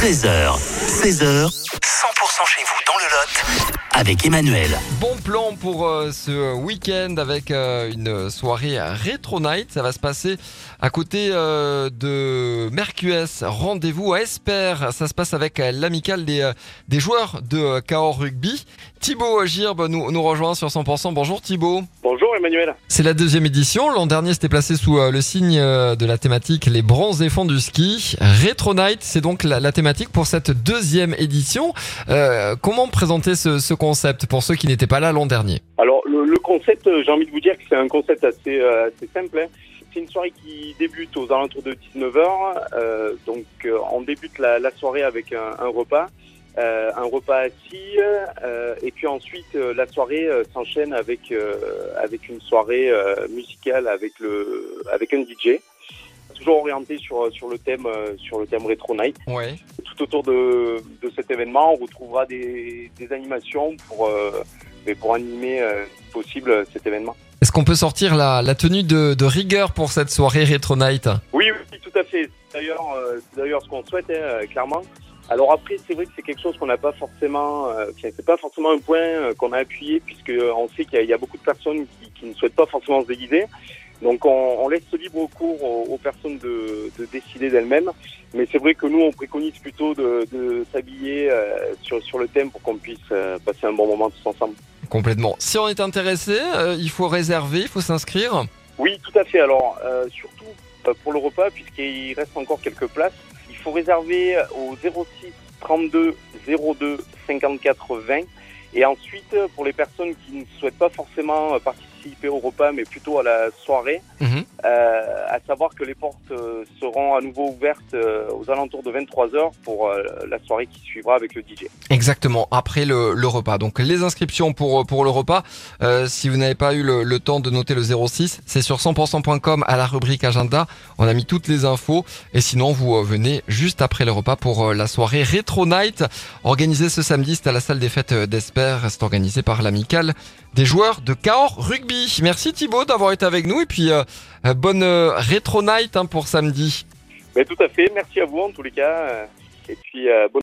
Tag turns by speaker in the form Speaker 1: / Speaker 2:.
Speaker 1: 13h, 16h, 100% chez vous dans le Lot avec Emmanuel.
Speaker 2: Bon plan pour euh, ce week-end avec euh, une soirée Retro Night. Ça va se passer à côté euh, de Mercus. Rendez-vous à Esper. Ça se passe avec euh, l'amicale des, des joueurs de euh, Cahors Rugby. Thibaut Girbe nous, nous rejoint sur 100%. Bonjour Thibaut.
Speaker 3: Bonjour Emmanuel.
Speaker 2: C'est la deuxième édition. L'an dernier, c'était placé sous euh, le signe euh, de la thématique Les bronzes fonds du ski. Retro Night, c'est donc la, la thématique pour cette deuxième édition. Euh, comment présenter ce, ce concept pour ceux qui n'étaient pas là l'an dernier
Speaker 3: Alors le, le concept, euh, j'ai envie de vous dire que c'est un concept assez, euh, assez simple. hein. C'est une soirée qui débute aux alentours de 19h. euh, donc on débute la, la soirée avec un, un repas. euh, un repas assis euh, et puis ensuite euh, la soirée s'enchaîne avec avec une soirée musicale avec le avec un DJ toujours orienté sur sur le thème sur le thème retro night
Speaker 2: Ouais.
Speaker 3: Tout autour de, de cet événement, on retrouvera des, des animations pour, euh, pour animer euh, si possible cet événement.
Speaker 2: Est-ce qu'on peut sortir la, la tenue de, de rigueur pour cette soirée Retro Night
Speaker 3: Oui, oui, tout à fait. C'est D'ailleurs, euh, d'ailleurs ce qu'on souhaite, hein, euh, clairement. Alors après, c'est vrai que c'est quelque chose qu'on n'a pas forcément, euh, c'est pas forcément un point qu'on a appuyé puisque on sait qu'il y, a- il y a beaucoup de personnes qui, qui ne souhaitent pas forcément se déguiser. Donc on, on laisse libre cours aux, aux personnes de, de décider d'elles-mêmes. Mais c'est vrai que nous, on préconise plutôt de, de s'habiller euh, sur, sur le thème pour qu'on puisse euh, passer un bon moment tous ensemble.
Speaker 2: Complètement. Si on est intéressé, euh, il faut réserver, il faut s'inscrire.
Speaker 3: Oui, tout à fait. Alors, surtout pour le repas, puisqu'il reste encore quelques places, il faut réserver au 06 32 02 54 20. Et ensuite, pour les personnes qui ne souhaitent pas forcément euh, au repas, mais plutôt à la soirée,
Speaker 2: Mhm.
Speaker 3: euh, à savoir que les portes euh, seront à nouveau ouvertes euh, aux alentours de 23h pour la soirée qui suivra avec le DJ.
Speaker 2: Exactement, après le, le repas. Donc les inscriptions pour, pour le repas, euh, si vous n'avez pas eu le, le temps de noter le 06, c'est sur 100%.com à la rubrique agenda. On a mis toutes les infos. Et sinon, vous venez juste après le repas pour la soirée Retro Night. Organisée ce samedi, c'est à la salle des fêtes d'Esper. C'est organisé par l'amicale des joueurs de Cahors Rugby. Merci Thibaut d'avoir été avec nous. Et puis, euh, bonne euh, Retro Night hein, pour samedi.
Speaker 3: Mais tout à fait. Merci à vous en tous les cas. Et puis, euh, bonne